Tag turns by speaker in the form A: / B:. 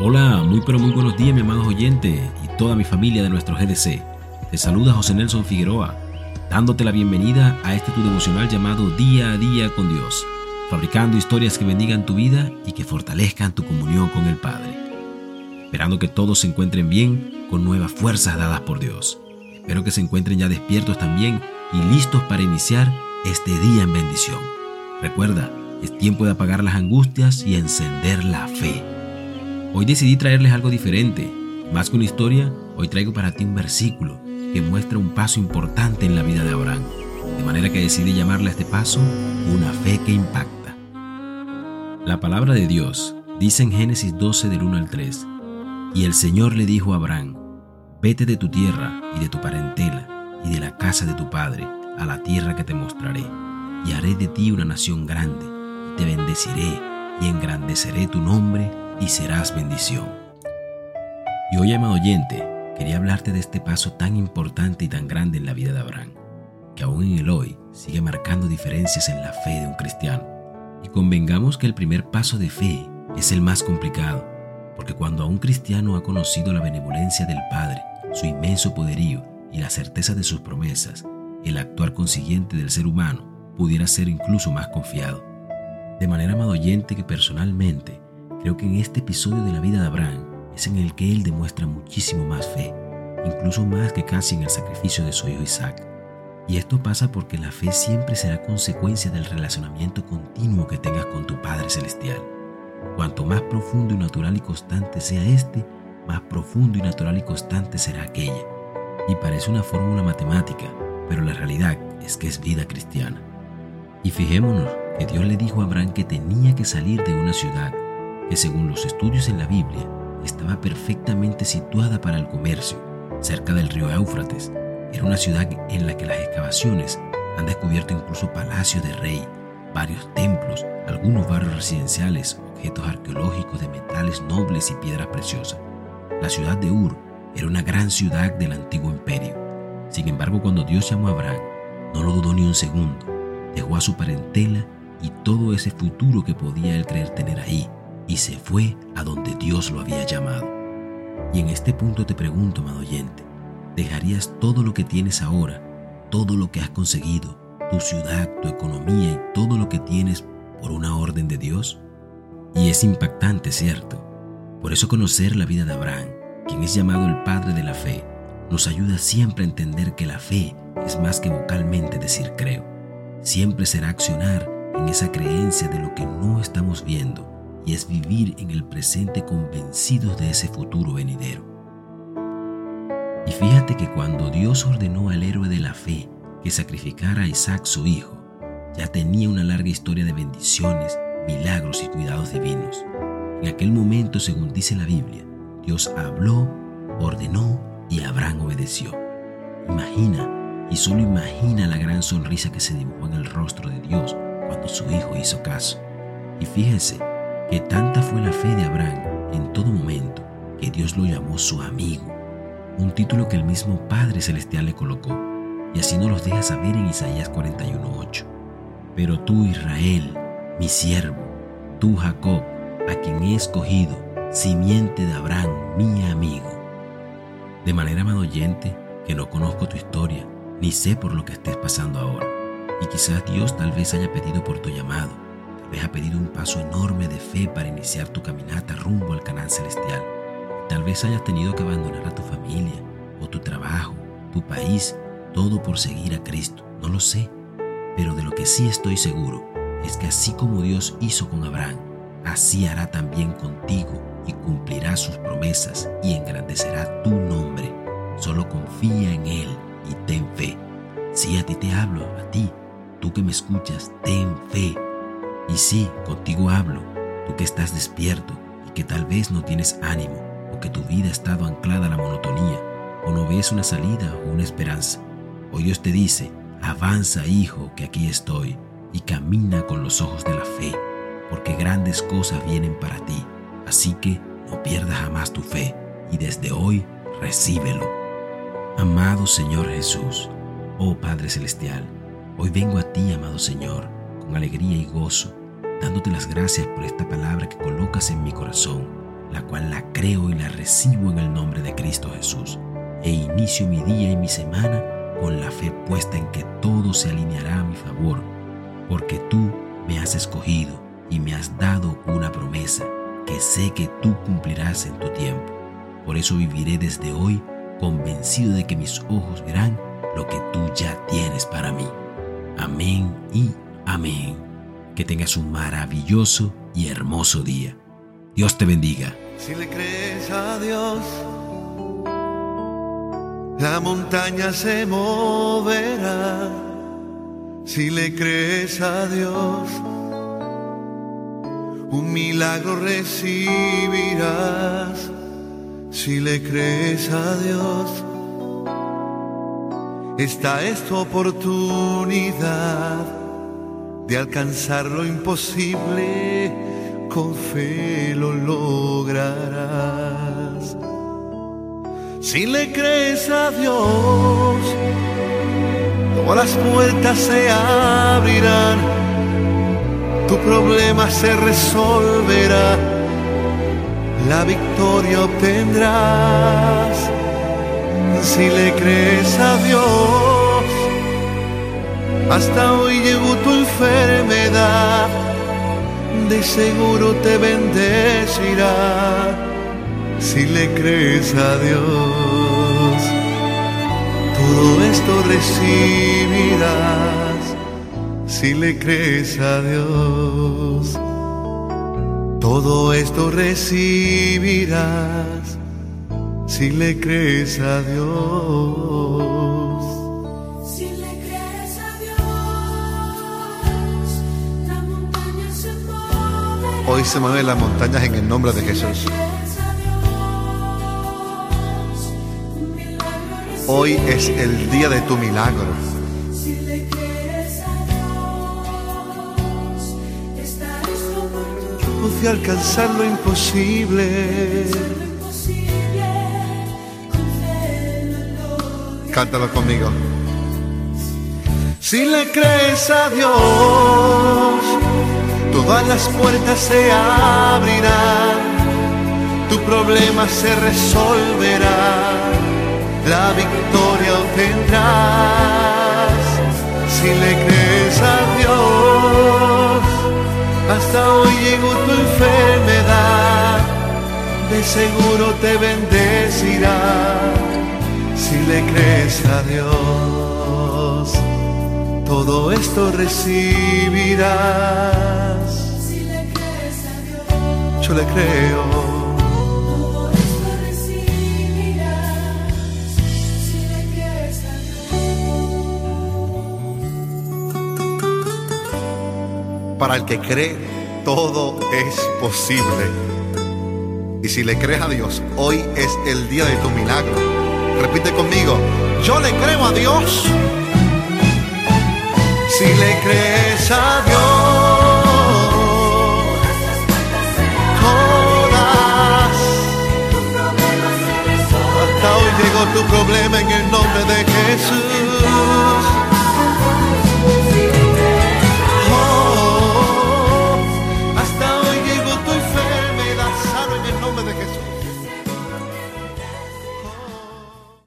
A: Hola, muy pero muy buenos días mi amados oyentes y toda mi familia de nuestro GDC. Te saluda José Nelson Figueroa, dándote la bienvenida a este tu devocional llamado Día a Día con Dios, fabricando historias que bendigan tu vida y que fortalezcan tu comunión con el Padre. Esperando que todos se encuentren bien con nuevas fuerzas dadas por Dios. Espero que se encuentren ya despiertos también y listos para iniciar este día en bendición. Recuerda, es tiempo de apagar las angustias y encender la fe. Hoy decidí traerles algo diferente. Más que una historia, hoy traigo para ti un versículo que muestra un paso importante en la vida de Abraham. De manera que decidí llamarle a este paso una fe que impacta. La palabra de Dios dice en Génesis 12 del 1 al 3, Y el Señor le dijo a Abraham, Vete de tu tierra y de tu parentela y de la casa de tu padre a la tierra que te mostraré, y haré de ti una nación grande te bendeciré y engrandeceré tu nombre y serás bendición. Y hoy, amado oyente, quería hablarte de este paso tan importante y tan grande en la vida de Abraham, que aún en el hoy sigue marcando diferencias en la fe de un cristiano. Y convengamos que el primer paso de fe es el más complicado, porque cuando a un cristiano ha conocido la benevolencia del Padre, su inmenso poderío y la certeza de sus promesas, el actuar consiguiente del ser humano pudiera ser incluso más confiado. De manera amado oyente que personalmente creo que en este episodio de la vida de Abraham es en el que él demuestra muchísimo más fe, incluso más que casi en el sacrificio de su hijo Isaac. Y esto pasa porque la fe siempre será consecuencia del relacionamiento continuo que tengas con tu Padre Celestial. Cuanto más profundo y natural y constante sea este, más profundo y natural y constante será aquella. Y parece una fórmula matemática, pero la realidad es que es vida cristiana. Y fijémonos que Dios le dijo a Abraham que tenía que salir de una ciudad que según los estudios en la Biblia estaba perfectamente situada para el comercio, cerca del río Éufrates. Era una ciudad en la que las excavaciones han descubierto incluso palacios de rey, varios templos, algunos barrios residenciales, objetos arqueológicos de metales nobles y piedras preciosas. La ciudad de Ur era una gran ciudad del antiguo imperio. Sin embargo, cuando Dios llamó a Abraham, no lo dudó ni un segundo. Dejó a su parentela y todo ese futuro que podía él creer tener ahí, y se fue a donde Dios lo había llamado. Y en este punto te pregunto, amado oyente, ¿dejarías todo lo que tienes ahora, todo lo que has conseguido, tu ciudad, tu economía y todo lo que tienes por una orden de Dios? Y es impactante, ¿cierto? Por eso conocer la vida de Abraham, quien es llamado el padre de la fe, nos ayuda siempre a entender que la fe es más que vocalmente decir creo. Siempre será accionar en esa creencia de lo que no estamos viendo y es vivir en el presente convencidos de ese futuro venidero. Y fíjate que cuando Dios ordenó al héroe de la fe que sacrificara a Isaac su hijo, ya tenía una larga historia de bendiciones, milagros y cuidados divinos. En aquel momento, según dice la Biblia, Dios habló, ordenó y Abraham obedeció. Imagina, y solo imagina la gran sonrisa que se dibujó en el rostro de Dios cuando su hijo hizo caso. Y fíjense que tanta fue la fe de Abraham en todo momento que Dios lo llamó su amigo, un título que el mismo Padre Celestial le colocó, y así nos los deja saber en Isaías 41.8. Pero tú, Israel, mi siervo, tú, Jacob, a quien he escogido, simiente de Abraham, mi amigo. De manera, amado oyente, que no conozco tu historia, ni sé por lo que estés pasando ahora y quizás Dios tal vez haya pedido por tu llamado, vez ha pedido un paso enorme de fe para iniciar tu caminata rumbo al canal celestial. Tal vez hayas tenido que abandonar a tu familia o tu trabajo, tu país, todo por seguir a Cristo. No lo sé, pero de lo que sí estoy seguro es que así como Dios hizo con Abraham, así hará también contigo y cumplirá sus promesas y engrandecerá tu nombre. Solo confía en Él y ten fe. Si a ti te hablo, a ti, Tú que me escuchas, ten fe. Y sí, contigo hablo, tú que estás despierto y que tal vez no tienes ánimo, o que tu vida ha estado anclada a la monotonía, o no ves una salida o una esperanza. Hoy Dios te dice, avanza hijo, que aquí estoy, y camina con los ojos de la fe, porque grandes cosas vienen para ti. Así que no pierdas jamás tu fe, y desde hoy recíbelo. Amado Señor Jesús, oh Padre Celestial, Hoy vengo a ti, amado Señor, con alegría y gozo, dándote las gracias por esta palabra que colocas en mi corazón, la cual la creo y la recibo en el nombre de Cristo Jesús, e inicio mi día y mi semana con la fe puesta en que todo se alineará a mi favor, porque tú me has escogido y me has dado una promesa que sé que tú cumplirás en tu tiempo. Por eso viviré desde hoy convencido de que mis ojos verán lo que tú ya tienes para mí. Amén y amén. Que tengas un maravilloso y hermoso día. Dios te bendiga.
B: Si le crees a Dios, la montaña se moverá. Si le crees a Dios, un milagro recibirás. Si le crees a Dios, esta es tu oportunidad de alcanzar lo imposible, con fe lo lograrás. Si le crees a Dios, todas las puertas se abrirán, tu problema se resolverá, la victoria obtendrás si le crees a Dios. Hasta hoy llegó tu enfermedad, de seguro te bendecirá. Si le crees a Dios, todo esto recibirás. Si le crees a Dios, todo esto recibirás si le crees a Dios. Hoy se mueven las montañas en el nombre de Jesús. Hoy es el día de tu milagro.
C: Oportunidad.
B: Pude alcanzar lo imposible. Cántalo conmigo. Si le crees a Dios, todas las puertas se abrirán, tu problema se resolverá, la victoria obtendrás. Si le crees a Dios, hasta hoy llegó tu enfermedad, de seguro te bendecirá si le crees a Dios, todo esto recibirás.
C: Le
B: creo. Para el que cree, todo es posible. Y si le crees a Dios, hoy es el día de tu milagro. Repite conmigo, yo le creo a Dios. Si le crees a Dios, tu problema en el nombre de Jesús.